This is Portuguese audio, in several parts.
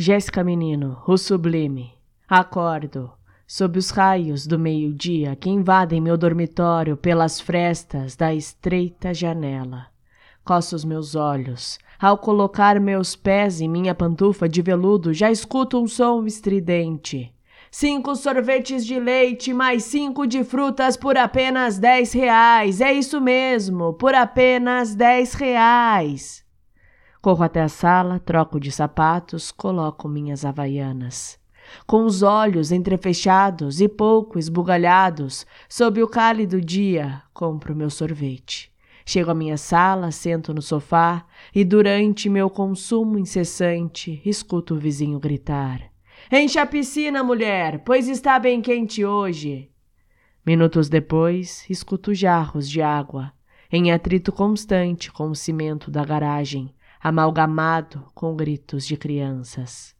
Jéssica Menino, o sublime. Acordo, sob os raios do meio-dia que invadem meu dormitório pelas frestas da estreita janela. Coço os meus olhos. Ao colocar meus pés em minha pantufa de veludo, já escuto um som estridente. Cinco sorvetes de leite mais cinco de frutas por apenas dez reais. É isso mesmo, por apenas dez reais. Corro até a sala, troco de sapatos, coloco minhas havaianas. Com os olhos entrefechados e pouco esbugalhados, sob o cálido dia, compro meu sorvete. Chego à minha sala, sento no sofá e, durante meu consumo incessante, escuto o vizinho gritar: Enche a piscina, mulher, pois está bem quente hoje. Minutos depois, escuto jarros de água, em atrito constante com o cimento da garagem, amalgamado com gritos de crianças.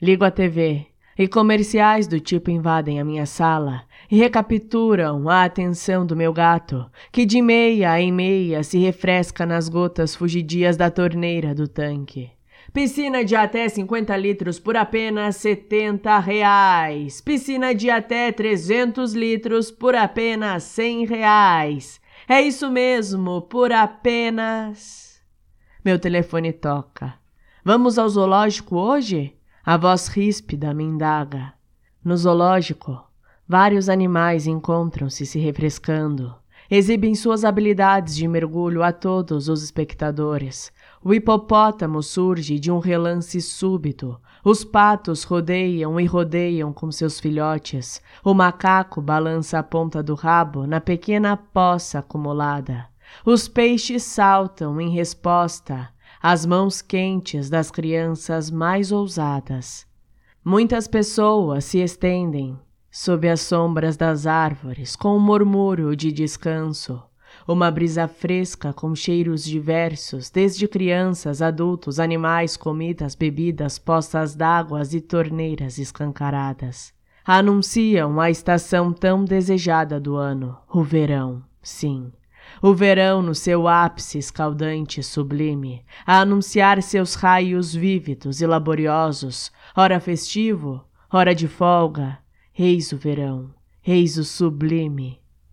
Ligo a TV e comerciais do tipo invadem a minha sala e recapturam a atenção do meu gato, que de meia em meia se refresca nas gotas fugidias da torneira do tanque. Piscina de até 50 litros por apenas 70 reais. Piscina de até 300 litros por apenas 100 reais. É isso mesmo, por apenas. Meu telefone toca. Vamos ao zoológico hoje? A voz ríspida me indaga. No zoológico, vários animais encontram-se se refrescando. Exibem suas habilidades de mergulho a todos os espectadores. O hipopótamo surge de um relance súbito. Os patos rodeiam e rodeiam com seus filhotes. O macaco balança a ponta do rabo na pequena poça acumulada. Os peixes saltam em resposta as mãos quentes das crianças mais ousadas. Muitas pessoas se estendem sob as sombras das árvores com um murmúrio de descanso, uma brisa fresca com cheiros diversos, desde crianças, adultos, animais, comidas, bebidas, poças d'água e torneiras escancaradas. Anunciam a estação tão desejada do ano, o verão, sim, o verão no seu ápice escaldante e sublime, a anunciar seus raios vívidos e laboriosos, ora festivo, ora de folga. Eis o verão, eis o sublime,